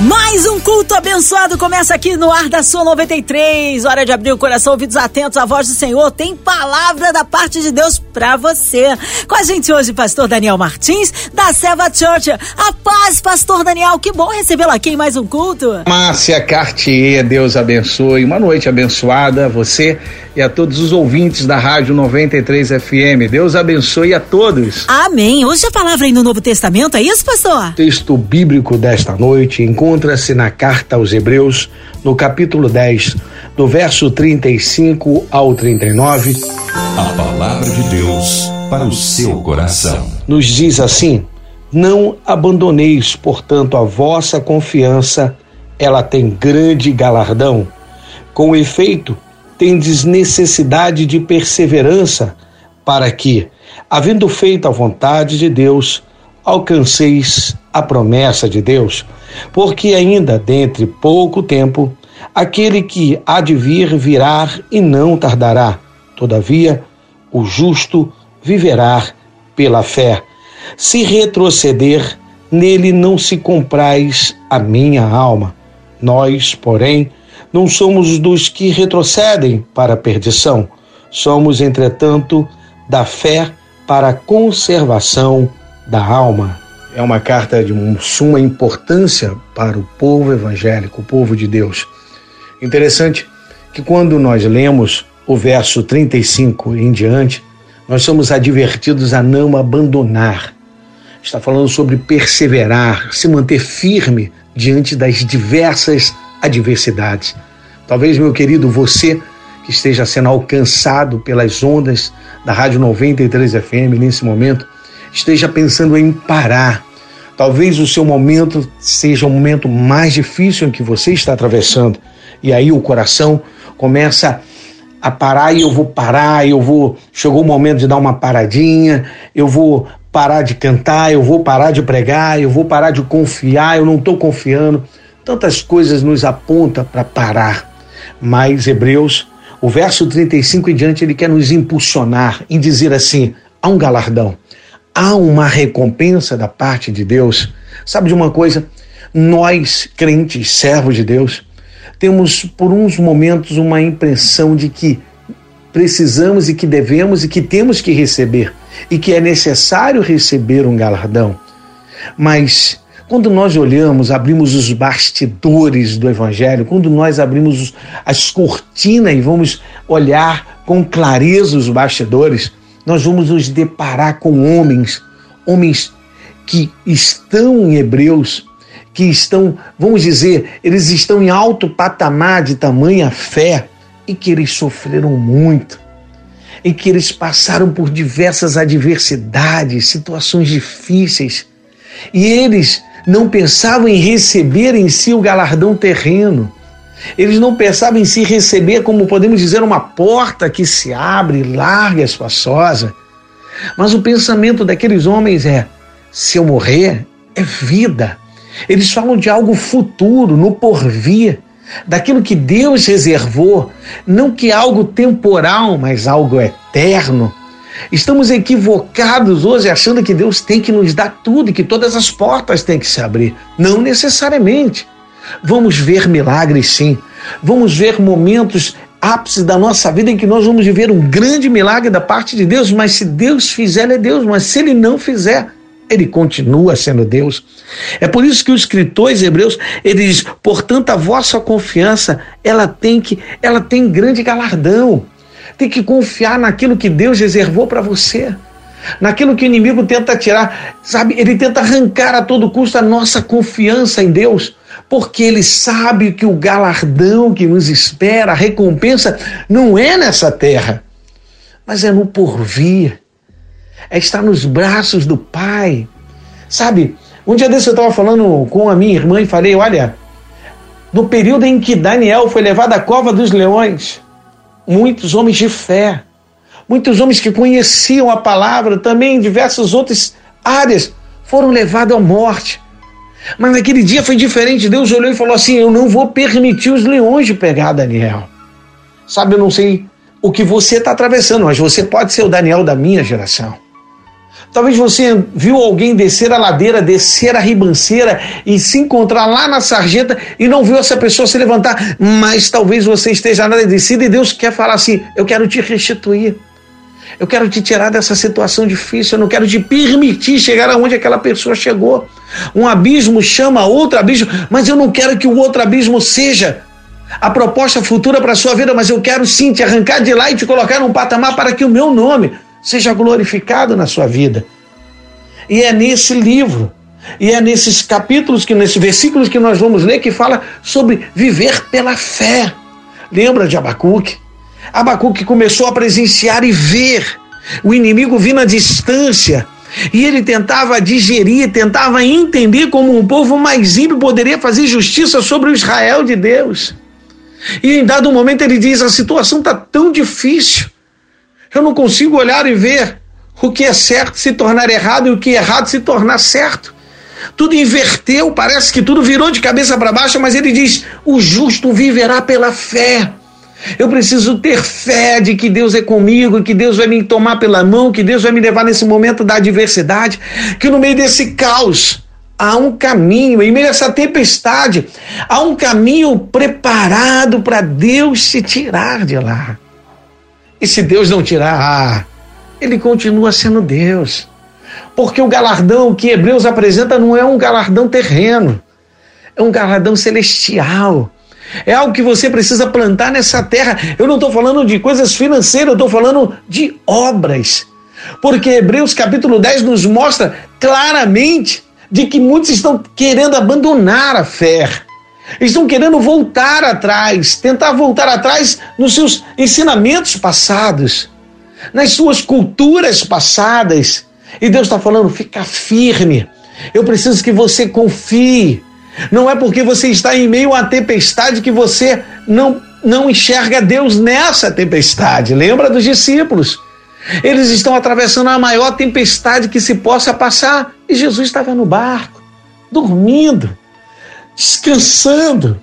Mais um culto abençoado começa aqui no ar da sua 93. Hora de abrir o coração, ouvidos atentos à voz do Senhor. Tem palavra da parte de Deus para você. Com a gente hoje, pastor Daniel Martins, da Seva Church. A paz, pastor Daniel. Que bom recebê-lo aqui em mais um culto. Márcia Cartier, Deus abençoe. Uma noite abençoada você e a todos os ouvintes da Rádio 93 FM. Deus abençoe a todos. Amém. Hoje a palavra aí no Novo Testamento, é isso, pastor? O texto bíblico desta noite encontra-se na carta aos Hebreus, no capítulo 10, do verso 35 ao 39. A palavra de Deus para o seu coração. Nos diz assim: Não abandoneis, portanto, a vossa confiança, ela tem grande galardão. Com efeito, tendes necessidade de perseverança, para que, havendo feito a vontade de Deus, alcanceis a promessa de Deus. Porque ainda dentre pouco tempo, aquele que há de vir virá e não tardará. Todavia, o justo viverá pela fé. Se retroceder, nele não se comprais a minha alma. Nós, porém, não somos dos que retrocedem para a perdição. Somos, entretanto, da fé para a conservação da alma. É uma carta de suma importância para o povo evangélico, o povo de Deus. Interessante que quando nós lemos o verso 35 em diante, nós somos advertidos a não abandonar. Está falando sobre perseverar, se manter firme diante das diversas adversidades. Talvez, meu querido, você que esteja sendo alcançado pelas ondas da Rádio 93 FM nesse momento, esteja pensando em parar. Talvez o seu momento seja o momento mais difícil em que você está atravessando. E aí o coração começa a parar e eu vou parar, eu vou. Chegou o momento de dar uma paradinha, eu vou parar de cantar, eu vou parar de pregar, eu vou parar de confiar, eu não estou confiando. Tantas coisas nos aponta para parar. Mas Hebreus, o verso 35 em diante, ele quer nos impulsionar em dizer assim: há um galardão, há uma recompensa da parte de Deus. Sabe de uma coisa? Nós, crentes, servos de Deus, temos por uns momentos uma impressão de que precisamos e que devemos e que temos que receber e que é necessário receber um galardão. Mas quando nós olhamos, abrimos os bastidores do Evangelho, quando nós abrimos as cortinas e vamos olhar com clareza os bastidores, nós vamos nos deparar com homens, homens que estão em Hebreus, que estão, vamos dizer, eles estão em alto patamar de tamanha fé e que eles sofreram muito, e que eles passaram por diversas adversidades, situações difíceis, e eles não pensavam em receber em si o galardão terreno. Eles não pensavam em si receber, como podemos dizer, uma porta que se abre larga e espaçosa. Mas o pensamento daqueles homens é: se eu morrer, é vida. Eles falam de algo futuro, no porvir, daquilo que Deus reservou, não que algo temporal, mas algo eterno. Estamos equivocados hoje achando que Deus tem que nos dar tudo e que todas as portas têm que se abrir. Não necessariamente. Vamos ver milagres sim. Vamos ver momentos ápice da nossa vida em que nós vamos viver um grande milagre da parte de Deus, mas se Deus fizer, ele é Deus, mas se ele não fizer, ele continua sendo Deus. É por isso que os escritores hebreus, eles, portanto, a vossa confiança, ela tem que, ela tem grande galardão tem que confiar naquilo que Deus reservou para você. Naquilo que o inimigo tenta tirar, sabe? Ele tenta arrancar a todo custo a nossa confiança em Deus, porque ele sabe que o galardão que nos espera, a recompensa, não é nessa terra, mas é no porvir, é estar nos braços do Pai. Sabe, um dia desse eu estava falando com a minha irmã e falei: olha, no período em que Daniel foi levado à cova dos leões, muitos homens de fé, muitos homens que conheciam a palavra, também em diversas outras áreas, foram levados à morte. Mas naquele dia foi diferente. Deus olhou e falou assim: Eu não vou permitir os leões de pegar Daniel. Sabe, eu não sei o que você está atravessando, mas você pode ser o Daniel da minha geração. Talvez você viu alguém descer a ladeira, descer a ribanceira e se encontrar lá na sarjeta e não viu essa pessoa se levantar, mas talvez você esteja na e Deus quer falar assim: Eu quero te restituir. Eu quero te tirar dessa situação difícil, eu não quero te permitir chegar aonde aquela pessoa chegou. Um abismo chama outro abismo, mas eu não quero que o outro abismo seja a proposta futura para a sua vida, mas eu quero sim te arrancar de lá e te colocar num patamar para que o meu nome seja glorificado na sua vida. E é nesse livro, e é nesses capítulos, que nesses versículos que nós vamos ler, que fala sobre viver pela fé. Lembra de Abacuque? Abacuque começou a presenciar e ver o inimigo vindo à distância. E ele tentava digerir, tentava entender como um povo mais ímpio poderia fazer justiça sobre o Israel de Deus. E em dado momento ele diz: a situação está tão difícil eu não consigo olhar e ver o que é certo se tornar errado e o que é errado se tornar certo. Tudo inverteu, parece que tudo virou de cabeça para baixo, mas ele diz: o justo viverá pela fé. Eu preciso ter fé de que Deus é comigo, que Deus vai me tomar pela mão, que Deus vai me levar nesse momento da adversidade, que no meio desse caos há um caminho, em meio a essa tempestade, há um caminho preparado para Deus se tirar de lá. E se Deus não tirar, ele continua sendo Deus. Porque o galardão que Hebreus apresenta não é um galardão terreno, é um galardão celestial. É algo que você precisa plantar nessa terra. Eu não estou falando de coisas financeiras, eu estou falando de obras. Porque Hebreus capítulo 10 nos mostra claramente de que muitos estão querendo abandonar a fé estão querendo voltar atrás, tentar voltar atrás nos seus ensinamentos passados, nas suas culturas passadas. E Deus está falando: fica firme. Eu preciso que você confie. Não é porque você está em meio à tempestade que você não, não enxerga Deus nessa tempestade. Lembra dos discípulos? Eles estão atravessando a maior tempestade que se possa passar e Jesus estava no barco, dormindo descansando.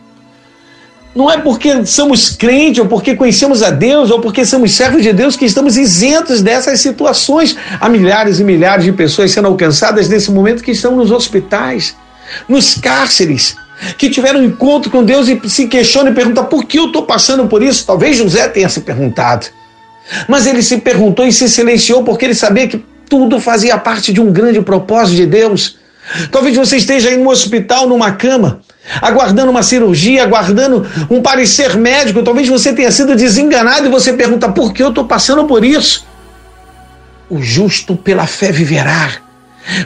Não é porque somos crentes, ou porque conhecemos a Deus, ou porque somos servos de Deus que estamos isentos dessas situações. Há milhares e milhares de pessoas sendo alcançadas nesse momento que estão nos hospitais, nos cárceres, que tiveram um encontro com Deus e se questionam e perguntam por que eu estou passando por isso. Talvez José tenha se perguntado. Mas ele se perguntou e se silenciou porque ele sabia que tudo fazia parte de um grande propósito de Deus. Talvez você esteja em um hospital, numa cama, aguardando uma cirurgia, aguardando um parecer médico. Talvez você tenha sido desenganado e você pergunta: por que eu estou passando por isso? O justo pela fé viverá.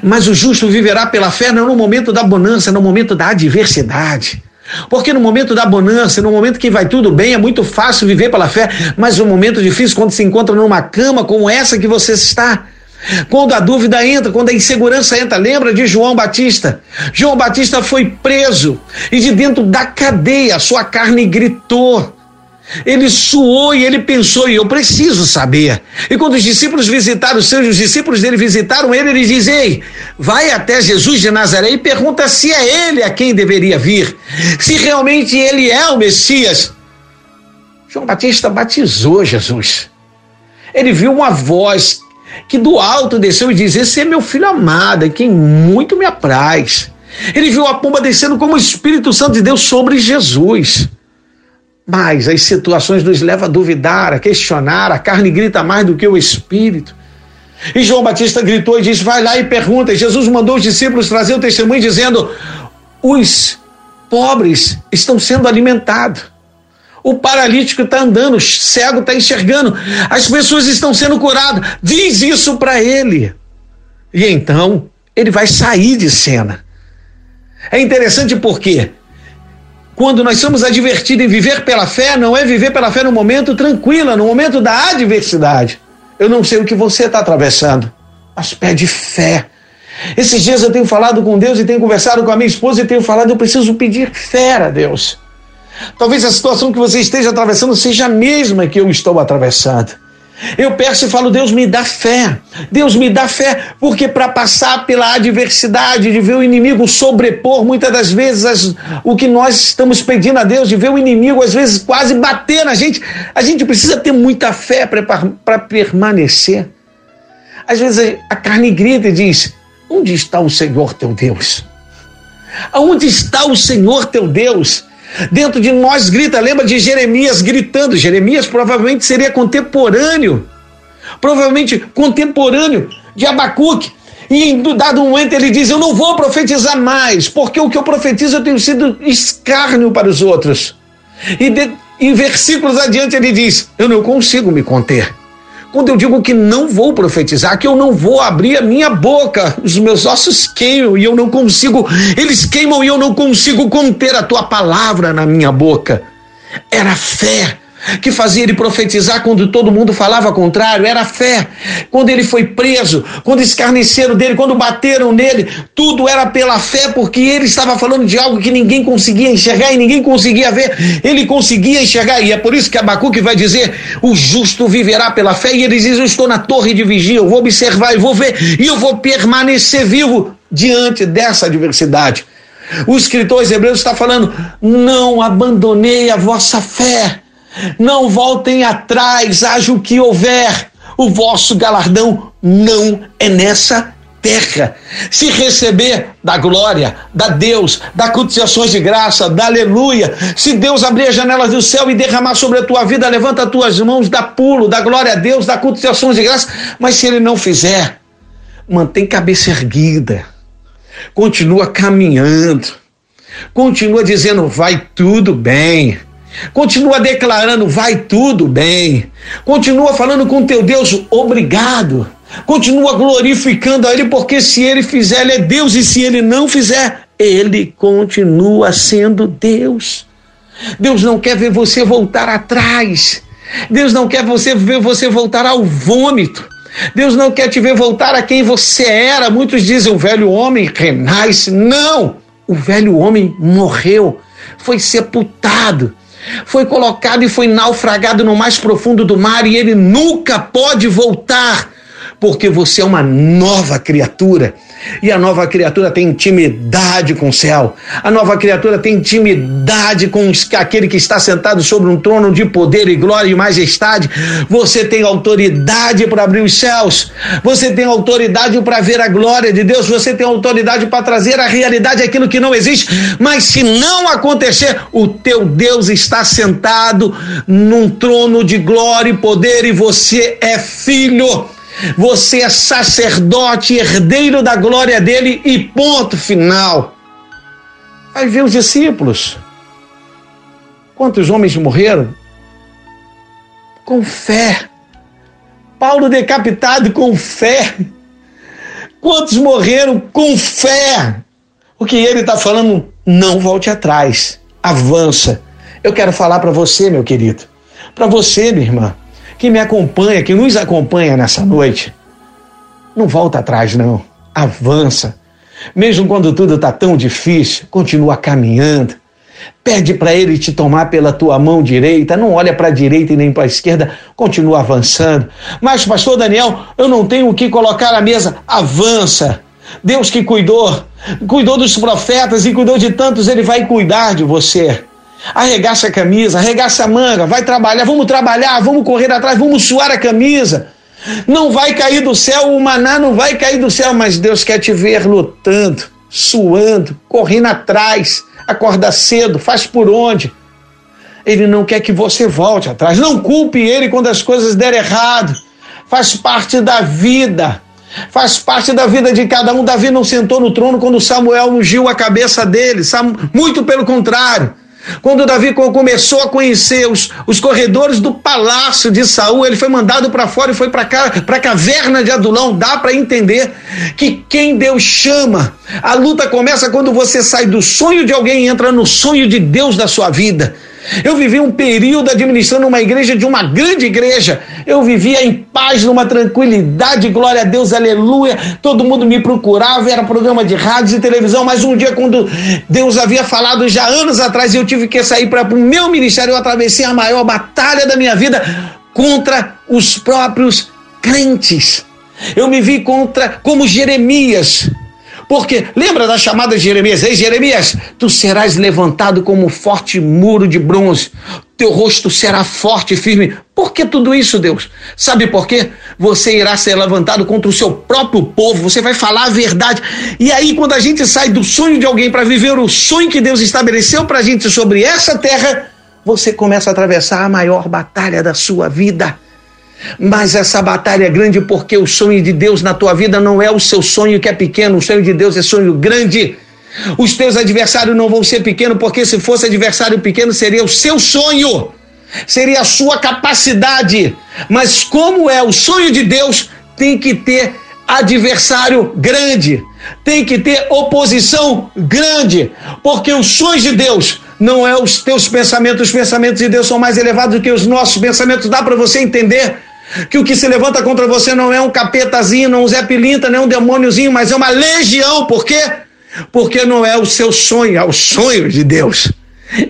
Mas o justo viverá pela fé não no momento da bonança, no momento da adversidade. Porque no momento da bonança, no momento que vai tudo bem, é muito fácil viver pela fé, mas no momento difícil, quando se encontra numa cama como essa que você está, quando a dúvida entra, quando a insegurança entra, lembra de João Batista? João Batista foi preso e de dentro da cadeia a sua carne gritou. Ele suou e ele pensou, e eu preciso saber. E quando os discípulos visitaram os seus, os discípulos dele visitaram ele, ele diz: Ei, vai até Jesus de Nazaré e pergunta se é ele a quem deveria vir, se realmente ele é o Messias. João Batista batizou Jesus. Ele viu uma voz que do alto desceu e diz: Esse é meu filho amado, em quem muito me apraz. Ele viu a pomba descendo como o Espírito Santo de Deus sobre Jesus. Mas as situações nos levam a duvidar, a questionar, a carne grita mais do que o Espírito. E João Batista gritou e disse: Vai lá e pergunta. E Jesus mandou os discípulos trazer o testemunho dizendo: Os pobres estão sendo alimentados. O paralítico está andando, o cego está enxergando, as pessoas estão sendo curadas. Diz isso para ele. E então ele vai sair de cena. É interessante porque quando nós somos advertidos em viver pela fé, não é viver pela fé no momento tranquilo, no momento da adversidade. Eu não sei o que você está atravessando, mas pede fé. Esses dias eu tenho falado com Deus e tenho conversado com a minha esposa e tenho falado, eu preciso pedir fé a Deus. Talvez a situação que você esteja atravessando seja a mesma que eu estou atravessando. Eu peço e falo, Deus me dá fé. Deus me dá fé, porque para passar pela adversidade, de ver o inimigo sobrepor muitas das vezes as, o que nós estamos pedindo a Deus, de ver o inimigo às vezes quase bater na gente, a gente precisa ter muita fé para permanecer. Às vezes a carne grita e diz: Onde está o Senhor teu Deus? Aonde está o Senhor teu Deus? Dentro de nós grita, lembra de Jeremias gritando. Jeremias provavelmente seria contemporâneo, provavelmente contemporâneo de Abacuque. E em dado momento ele diz: Eu não vou profetizar mais, porque o que eu profetizo eu tenho sido escárnio para os outros. E de, em versículos adiante ele diz: Eu não consigo me conter. Quando eu digo que não vou profetizar, que eu não vou abrir a minha boca, os meus ossos queimam e eu não consigo, eles queimam e eu não consigo conter a tua palavra na minha boca. Era fé que fazia ele profetizar quando todo mundo falava contrário, era fé. Quando ele foi preso, quando escarneceram dele, quando bateram nele, tudo era pela fé, porque ele estava falando de algo que ninguém conseguia enxergar e ninguém conseguia ver. Ele conseguia enxergar, e é por isso que Abacuque vai dizer: o justo viverá pela fé, e ele diz: Eu estou na torre de vigia, eu vou observar, eu vou ver, e eu vou permanecer vivo diante dessa adversidade. O escritor hebreu está falando: não abandonei a vossa fé. Não voltem atrás, haja o que houver. O vosso galardão não é nessa terra. Se receber da glória, da Deus, da cultivações de graça, da aleluia. Se Deus abrir as janelas do céu e derramar sobre a tua vida, levanta as tuas mãos, dá pulo, dá glória a Deus, dá cultivações de graça. Mas se ele não fizer, mantém cabeça erguida. Continua caminhando. Continua dizendo, vai tudo bem Continua declarando, vai tudo bem. Continua falando com teu Deus, obrigado. Continua glorificando a Ele, porque se Ele fizer, Ele é Deus, e se Ele não fizer, Ele continua sendo Deus. Deus não quer ver você voltar atrás. Deus não quer você ver você voltar ao vômito. Deus não quer te ver voltar a quem você era. Muitos dizem o velho homem renasce. Não! O velho homem morreu, foi sepultado foi colocado e foi naufragado no mais profundo do mar e ele nunca pode voltar, porque você é uma nova criatura. E a nova criatura tem intimidade com o céu. A nova criatura tem intimidade com aquele que está sentado sobre um trono de poder e glória e majestade. Você tem autoridade para abrir os céus. Você tem autoridade para ver a glória de Deus. Você tem autoridade para trazer à realidade aquilo que não existe. Mas se não acontecer, o teu Deus está sentado num trono de glória e poder e você é filho. Você é sacerdote, herdeiro da glória dele e ponto final. Vai ver os discípulos. Quantos homens morreram? Com fé. Paulo decapitado com fé. Quantos morreram com fé? O que ele está falando, não volte atrás, avança. Eu quero falar para você, meu querido, para você, minha irmã que me acompanha, que nos acompanha nessa noite, não volta atrás, não. Avança. Mesmo quando tudo está tão difícil, continua caminhando. Pede para ele te tomar pela tua mão direita, não olha para a direita e nem para a esquerda, continua avançando. Mas, pastor Daniel, eu não tenho o que colocar na mesa. Avança. Deus que cuidou, cuidou dos profetas e cuidou de tantos, ele vai cuidar de você. Arregaça a camisa, arregaça a manga, vai trabalhar, vamos trabalhar, vamos correr atrás, vamos suar a camisa. Não vai cair do céu, o maná não vai cair do céu, mas Deus quer te ver lutando, suando, correndo atrás. Acorda cedo, faz por onde. Ele não quer que você volte atrás. Não culpe ele quando as coisas derem errado. Faz parte da vida. Faz parte da vida de cada um. Davi não sentou no trono quando Samuel ungiu a cabeça dele. Muito pelo contrário. Quando Davi começou a conhecer os, os corredores do palácio de Saul, ele foi mandado para fora e foi para a caverna de Adulão. Dá para entender que quem Deus chama, a luta começa quando você sai do sonho de alguém e entra no sonho de Deus da sua vida. Eu vivi um período administrando uma igreja de uma grande igreja. Eu vivia em paz, numa tranquilidade, glória a Deus, aleluia. Todo mundo me procurava, era programa de rádio e televisão. Mas um dia, quando Deus havia falado já anos atrás, eu tive que sair para o meu ministério, eu atravessei a maior batalha da minha vida contra os próprios crentes. Eu me vi contra como Jeremias. Porque lembra da chamada de Jeremias? Ei, Jeremias, tu serás levantado como forte muro de bronze. Teu rosto será forte e firme. Por que tudo isso, Deus? Sabe por quê? Você irá ser levantado contra o seu próprio povo, você vai falar a verdade. E aí, quando a gente sai do sonho de alguém para viver o sonho que Deus estabeleceu para a gente sobre essa terra, você começa a atravessar a maior batalha da sua vida. Mas essa batalha é grande porque o sonho de Deus na tua vida não é o seu sonho que é pequeno, o sonho de Deus é sonho grande. Os teus adversários não vão ser pequenos, porque se fosse adversário pequeno seria o seu sonho, seria a sua capacidade. Mas como é o sonho de Deus, tem que ter adversário grande, tem que ter oposição grande, porque os sonhos de Deus não é os teus pensamentos, os pensamentos de Deus são mais elevados do que os nossos pensamentos. Dá para você entender? Que o que se levanta contra você não é um capetazinho, não é um Zé Pilinta, nem um demôniozinho, mas é uma legião. Por quê? Porque não é o seu sonho, é o sonho de Deus.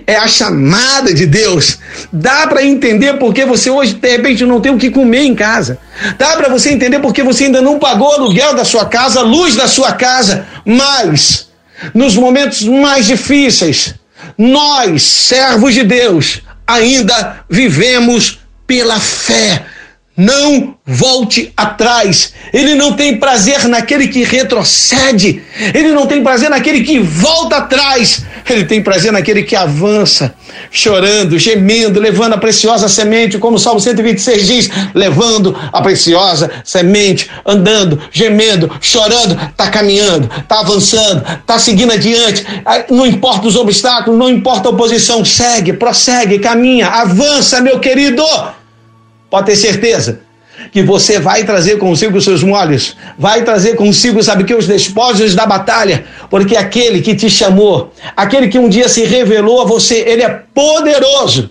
É a chamada de Deus. Dá para entender porque você hoje, de repente, não tem o que comer em casa. Dá para você entender porque você ainda não pagou o aluguel da sua casa, a luz da sua casa. Mas, nos momentos mais difíceis, nós, servos de Deus, ainda vivemos pela fé não volte atrás. Ele não tem prazer naquele que retrocede. Ele não tem prazer naquele que volta atrás. Ele tem prazer naquele que avança, chorando, gemendo, levando a preciosa semente, como o Salmo 126 diz: levando a preciosa semente, andando, gemendo, chorando, está caminhando, está avançando, está seguindo adiante. Não importa os obstáculos, não importa a oposição, segue, prossegue, caminha, avança, meu querido. Pode ter certeza que você vai trazer consigo os seus molhos, vai trazer consigo, sabe que, os despojos da batalha, porque aquele que te chamou, aquele que um dia se revelou a você, ele é poderoso,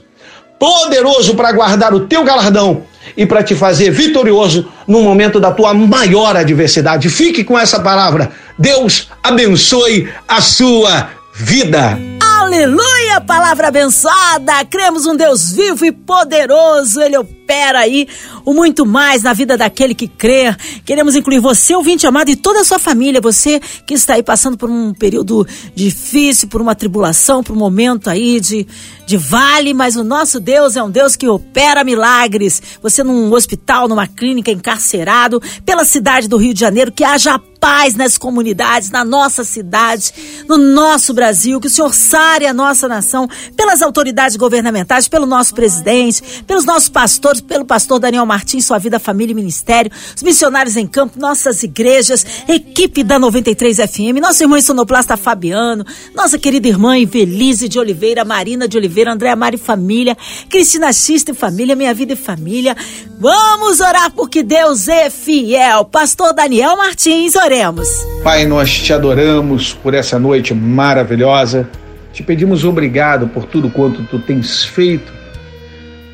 poderoso para guardar o teu galardão e para te fazer vitorioso no momento da tua maior adversidade. Fique com essa palavra. Deus abençoe a sua vida. Aleluia, palavra abençoada. Cremos um Deus vivo e poderoso. Ele opera aí o muito mais na vida daquele que crê. Queremos incluir você, ouvinte amado, e toda a sua família. Você que está aí passando por um período difícil, por uma tribulação, por um momento aí de, de vale, mas o nosso Deus é um Deus que opera milagres. Você num hospital, numa clínica, encarcerado, pela cidade do Rio de Janeiro, que haja paz nas comunidades, na nossa cidade, no nosso Brasil, que o Senhor sare a nossa nação pelas autoridades governamentais, pelo nosso presidente, pelos nossos pastores, pelo pastor Daniel Martins, sua vida, família e ministério, os missionários em campo, nossas igrejas, equipe da 93 FM, nosso irmão sonoplasta Fabiano, nossa querida irmã Ivelise de Oliveira, Marina de Oliveira, Andréa Mari Família, Cristina Xista e Família, Minha Vida e Família. Vamos orar porque Deus é fiel. Pastor Daniel Martins, oremos. Pai, nós te adoramos por essa noite maravilhosa. Te pedimos obrigado por tudo quanto tu tens feito.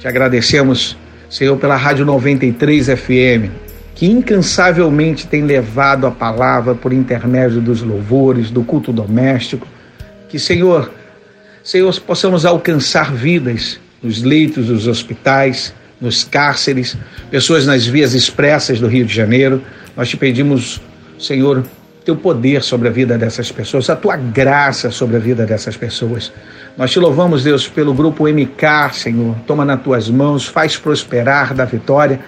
Te agradecemos, Senhor, pela Rádio 93 FM, que incansavelmente tem levado a palavra por intermédio dos louvores, do culto doméstico. Que, Senhor, Senhor, possamos alcançar vidas nos leitos dos hospitais, nos cárceres, pessoas nas vias expressas do Rio de Janeiro. Nós te pedimos, Senhor, teu poder sobre a vida dessas pessoas, a tua graça sobre a vida dessas pessoas. Nós te louvamos, Deus, pelo grupo MK, Senhor. Toma nas tuas mãos, faz prosperar da vitória.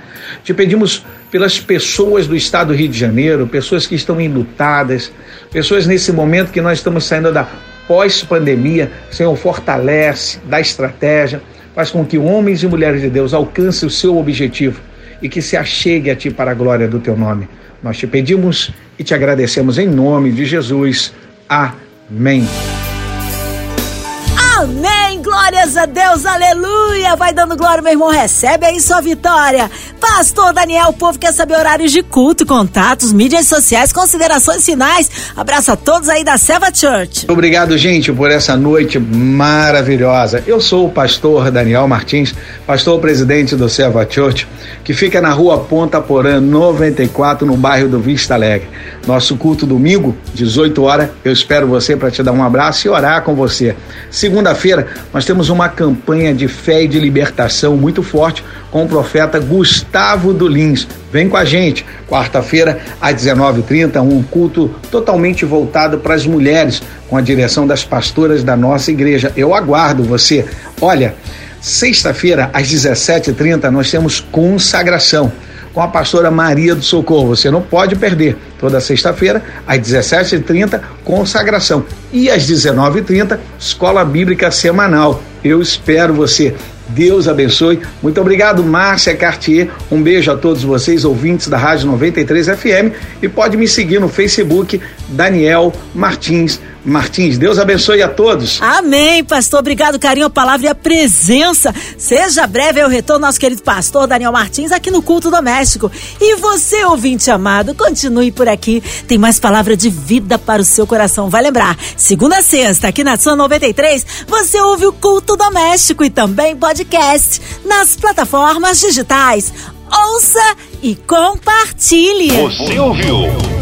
Te pedimos pelas pessoas do estado do Rio de Janeiro, pessoas que estão enlutadas, pessoas nesse momento que nós estamos saindo da pós-pandemia. Senhor, fortalece, dá estratégia, faz com que homens e mulheres de Deus alcancem o seu objetivo e que se achegue a ti para a glória do teu nome. Nós te pedimos e te agradecemos em nome de Jesus. Amém. Amém, glórias a Deus, aleluia. Vai dando glória, meu irmão, recebe aí sua vitória. Pastor Daniel, o povo quer saber horários de culto, contatos, mídias sociais, considerações finais. Abraço a todos aí da Seva Church. Obrigado, gente, por essa noite maravilhosa. Eu sou o pastor Daniel Martins, pastor presidente do Seva Church, que fica na rua Ponta Porã 94, no bairro do Vista Alegre. Nosso culto domingo, 18 horas. Eu espero você para te dar um abraço e orar com você. Segunda-feira, nós temos uma campanha de fé e de libertação muito forte com o profeta Gustavo Dulins. Vem com a gente, quarta-feira às 19h30, um culto totalmente voltado para as mulheres, com a direção das pastoras da nossa igreja. Eu aguardo você. Olha, sexta-feira às 17h30 nós temos consagração com a pastora Maria do Socorro. Você não pode perder. Toda sexta-feira, às 17h30, consagração. E às 19h30, escola bíblica semanal. Eu espero você. Deus abençoe. Muito obrigado, Márcia Cartier. Um beijo a todos vocês, ouvintes da Rádio 93 FM. E pode me seguir no Facebook, Daniel Martins Martins. Deus abençoe a todos. Amém, pastor. Obrigado, carinho, a palavra e a presença. Seja breve o retorno, nosso querido pastor Daniel Martins, aqui no Culto Doméstico. E você, ouvinte amado, continue por aqui. Tem mais palavra de vida para o seu coração. Vai lembrar, segunda a sexta, aqui na Sua 93, você ouve o Culto Doméstico e também podcast nas plataformas digitais ouça e compartilhe. Você ouviu?